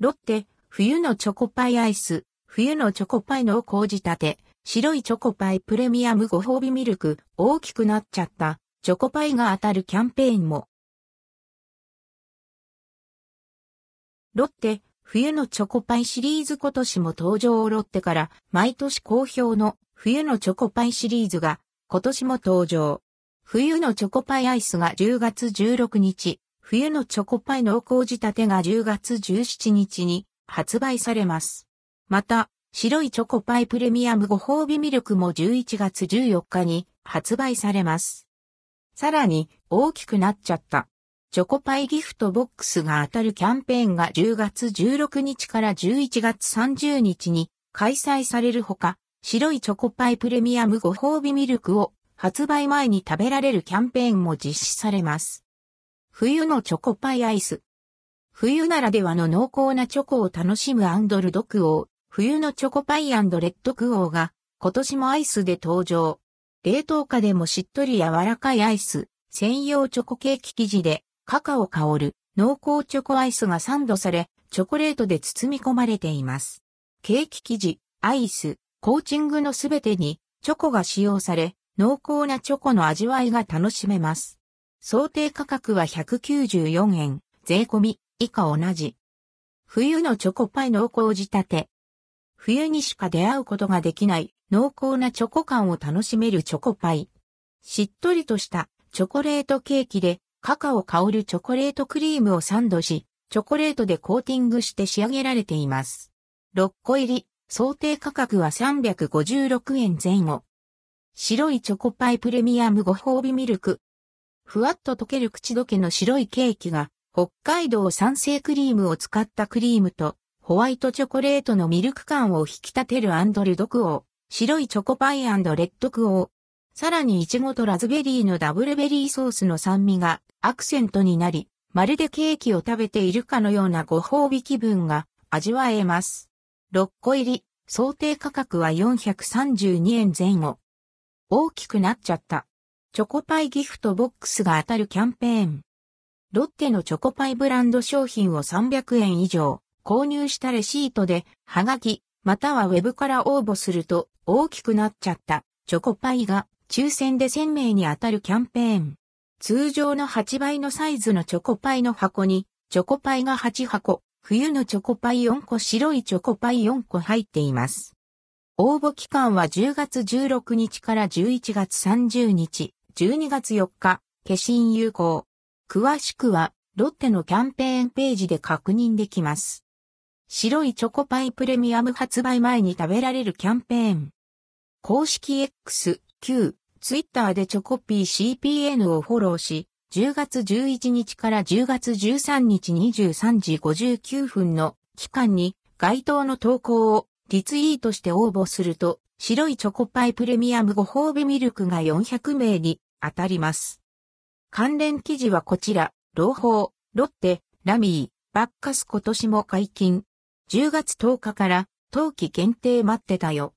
ロッテ、冬のチョコパイアイス、冬のチョコパイ濃厚仕立て、白いチョコパイプレミアムご褒美ミルク、大きくなっちゃった、チョコパイが当たるキャンペーンも。ロッテ、冬のチョコパイシリーズ今年も登場。をロッテから毎年好評の冬のチョコパイシリーズが今年も登場。冬のチョコパイアイスが10月16日、冬のチョコパイ濃厚仕立てが10月17日に発売されます。また、白いチョコパイプレミアムご褒美ミルクも11月14日に発売されます。さらに、大きくなっちゃった。チョコパイギフトボックスが当たるキャンペーンが10月16日から11月30日に開催されるほか、白いチョコパイプレミアムご褒美ミルクを発売前に食べられるキャンペーンも実施されます。冬のチョコパイアイス。冬ならではの濃厚なチョコを楽しむアンドルドクオー、冬のチョコパイレッドクオーが今年もアイスで登場。冷凍化でもしっとり柔らかいアイス、専用チョコケーキ生地でカカオ香る濃厚チョコアイスがサンドされ、チョコレートで包み込まれています。ケーキ生地、アイス、コーチングのすべてにチョコが使用され、濃厚なチョコの味わいが楽しめます。想定価格は194円、税込み、以下同じ。冬のチョコパイ濃厚仕立て。冬にしか出会うことができない濃厚なチョコ感を楽しめるチョコパイ。しっとりとしたチョコレートケーキでカカオ香るチョコレートクリームをサンドし、チョコレートでコーティングして仕上げられています。6個入り、想定価格は356円前後。白いチョコパイプレミアムご褒美ミルク。ふわっと溶ける口どけの白いケーキが、北海道産生クリームを使ったクリームと、ホワイトチョコレートのミルク感を引き立てるアンドルドクオー。白いチョコパイレッドクオー。さらにイチゴとラズベリーのダブルベリーソースの酸味がアクセントになり、まるでケーキを食べているかのようなご褒美気分が味わえます。6個入り、想定価格は432円前後。大きくなっちゃった。チョコパイギフトボックスが当たるキャンペーン。ロッテのチョコパイブランド商品を300円以上購入したレシートで、はがき、またはウェブから応募すると大きくなっちゃったチョコパイが抽選で1000名に当たるキャンペーン。通常の8倍のサイズのチョコパイの箱に、チョコパイが8箱、冬のチョコパイ4個白いチョコパイ4個入っています。応募期間は10月16日から11月30日、12月4日、消印有効。詳しくは、ロッテのキャンペーンページで確認できます。白いチョコパイプレミアム発売前に食べられるキャンペーン。公式 X、Q、ツイッターでチョコピー CPN をフォローし、10月11日から10月13日23時59分の期間に該当の投稿をリツイートして応募すると、白いチョコパイプレミアムご褒美ミルクが400名に当たります。関連記事はこちら、朗報、ロッテ、ラミー、バッカス今年も解禁。10月10日から冬季限定待ってたよ。